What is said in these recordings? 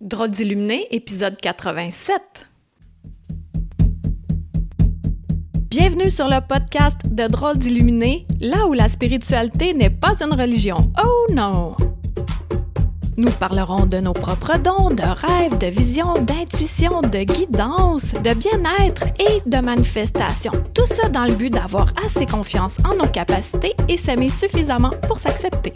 Drôle d'illuminé, épisode 87. Bienvenue sur le podcast de Drôle d'illuminé, là où la spiritualité n'est pas une religion. Oh non! Nous parlerons de nos propres dons, de rêves, de visions, d'intuition, de guidance, de bien-être et de manifestation. Tout ça dans le but d'avoir assez confiance en nos capacités et s'aimer suffisamment pour s'accepter.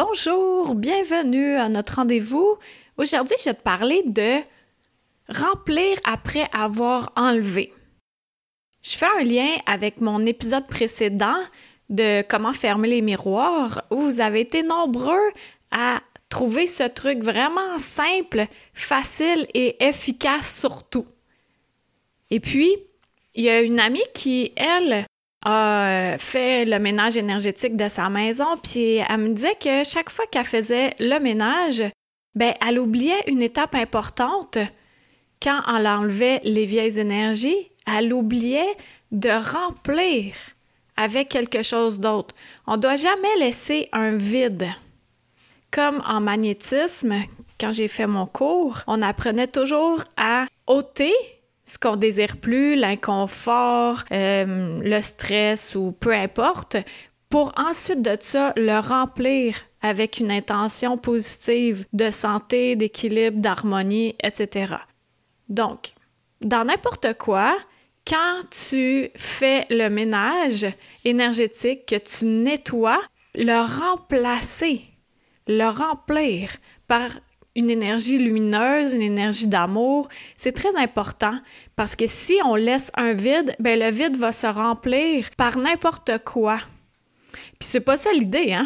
Bonjour, bienvenue à notre rendez-vous. Aujourd'hui, je vais te parler de remplir après avoir enlevé. Je fais un lien avec mon épisode précédent de comment fermer les miroirs où vous avez été nombreux à trouver ce truc vraiment simple, facile et efficace surtout. Et puis, il y a une amie qui, elle, a fait le ménage énergétique de sa maison, puis elle me disait que chaque fois qu'elle faisait le ménage, ben elle oubliait une étape importante. Quand elle enlevait les vieilles énergies, elle oubliait de remplir avec quelque chose d'autre. On ne doit jamais laisser un vide. Comme en magnétisme, quand j'ai fait mon cours, on apprenait toujours à ôter ce qu'on désire plus, l'inconfort, euh, le stress ou peu importe, pour ensuite de ça le remplir avec une intention positive de santé, d'équilibre, d'harmonie, etc. Donc, dans n'importe quoi, quand tu fais le ménage énergétique, que tu nettoies, le remplacer, le remplir par une énergie lumineuse, une énergie d'amour, c'est très important parce que si on laisse un vide, ben le vide va se remplir par n'importe quoi. Puis c'est pas ça l'idée, hein?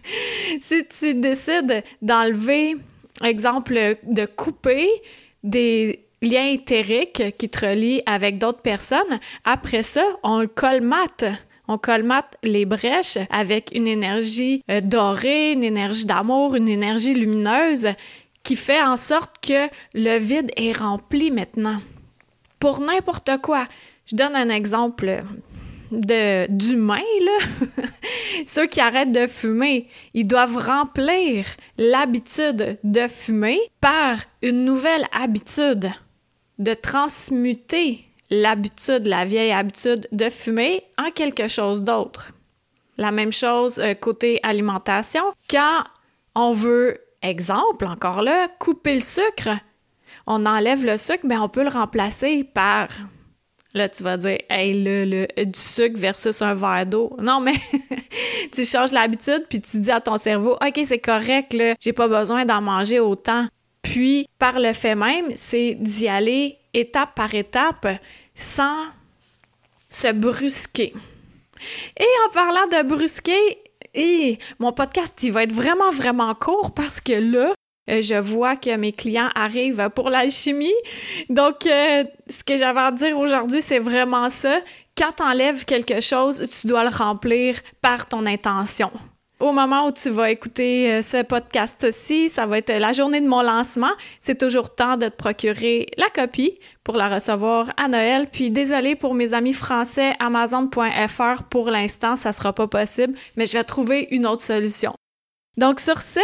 si tu décides d'enlever, exemple, de couper des liens éthériques qui te relient avec d'autres personnes, après ça, on le colmate. On colmate les brèches avec une énergie euh, dorée, une énergie d'amour, une énergie lumineuse qui fait en sorte que le vide est rempli maintenant. Pour n'importe quoi. Je donne un exemple de là. Ceux qui arrêtent de fumer, ils doivent remplir l'habitude de fumer par une nouvelle habitude, de transmuter l'habitude, la vieille habitude de fumer en quelque chose d'autre. La même chose euh, côté alimentation. Quand on veut Exemple, encore là, couper le sucre. On enlève le sucre, mais on peut le remplacer par Là, tu vas dire, hey, le, du sucre versus un verre d'eau. Non, mais tu changes l'habitude, puis tu dis à ton cerveau, OK, c'est correct, là, j'ai pas besoin d'en manger autant. Puis, par le fait même, c'est d'y aller étape par étape sans se brusquer. Et en parlant de brusquer, et mon podcast, il va être vraiment, vraiment court parce que là, euh, je vois que mes clients arrivent pour l'alchimie. Donc, euh, ce que j'avais à dire aujourd'hui, c'est vraiment ça. Quand tu enlèves quelque chose, tu dois le remplir par ton intention au moment où tu vas écouter euh, ce podcast-ci, ça va être la journée de mon lancement. C'est toujours temps de te procurer la copie pour la recevoir à Noël. Puis désolé pour mes amis français, Amazon.fr, pour l'instant, ça sera pas possible, mais je vais trouver une autre solution. Donc sur ce,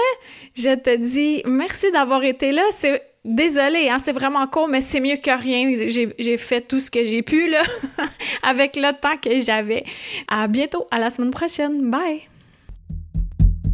je te dis merci d'avoir été là. C'est désolé, hein, c'est vraiment court, mais c'est mieux que rien. J'ai fait tout ce que j'ai pu là, avec le temps que j'avais. À bientôt, à la semaine prochaine. Bye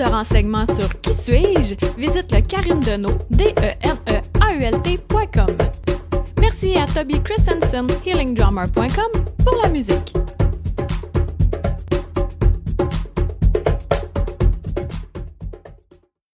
de renseignements sur Qui suis-je, visite le Karine Deneau, d e n e a u l Merci à Toby Christensen, healingdrummer.com, pour la musique.